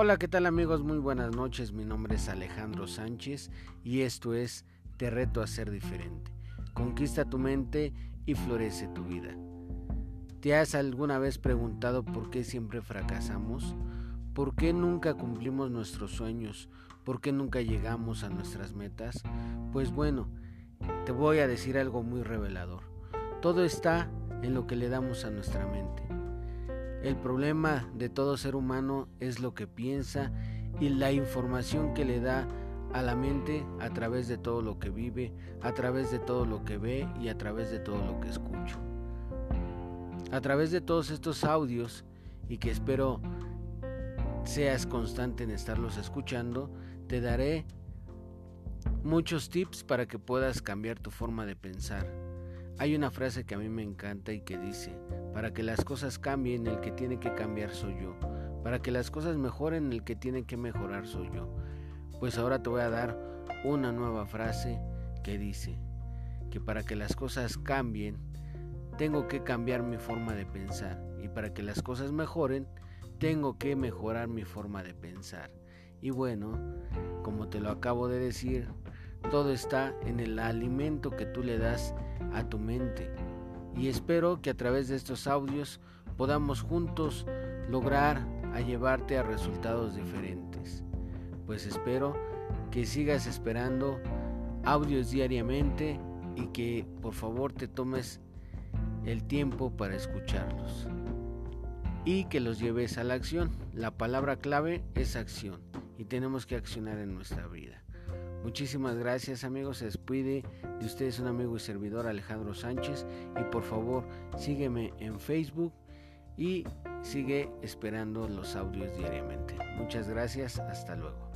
Hola, ¿qué tal amigos? Muy buenas noches. Mi nombre es Alejandro Sánchez y esto es Te reto a ser diferente. Conquista tu mente y florece tu vida. ¿Te has alguna vez preguntado por qué siempre fracasamos? ¿Por qué nunca cumplimos nuestros sueños? ¿Por qué nunca llegamos a nuestras metas? Pues bueno, te voy a decir algo muy revelador. Todo está en lo que le damos a nuestra mente. El problema de todo ser humano es lo que piensa y la información que le da a la mente a través de todo lo que vive, a través de todo lo que ve y a través de todo lo que escucho. A través de todos estos audios y que espero seas constante en estarlos escuchando, te daré muchos tips para que puedas cambiar tu forma de pensar. Hay una frase que a mí me encanta y que dice, para que las cosas cambien el que tiene que cambiar soy yo, para que las cosas mejoren el que tiene que mejorar soy yo. Pues ahora te voy a dar una nueva frase que dice que para que las cosas cambien tengo que cambiar mi forma de pensar y para que las cosas mejoren tengo que mejorar mi forma de pensar. Y bueno, como te lo acabo de decir, todo está en el alimento que tú le das a tu mente. Y espero que a través de estos audios podamos juntos lograr a llevarte a resultados diferentes. Pues espero que sigas esperando audios diariamente y que por favor te tomes el tiempo para escucharlos y que los lleves a la acción. La palabra clave es acción y tenemos que accionar en nuestra vida. Muchísimas gracias amigos, se despide de ustedes un amigo y servidor Alejandro Sánchez y por favor sígueme en Facebook y sigue esperando los audios diariamente. Muchas gracias, hasta luego.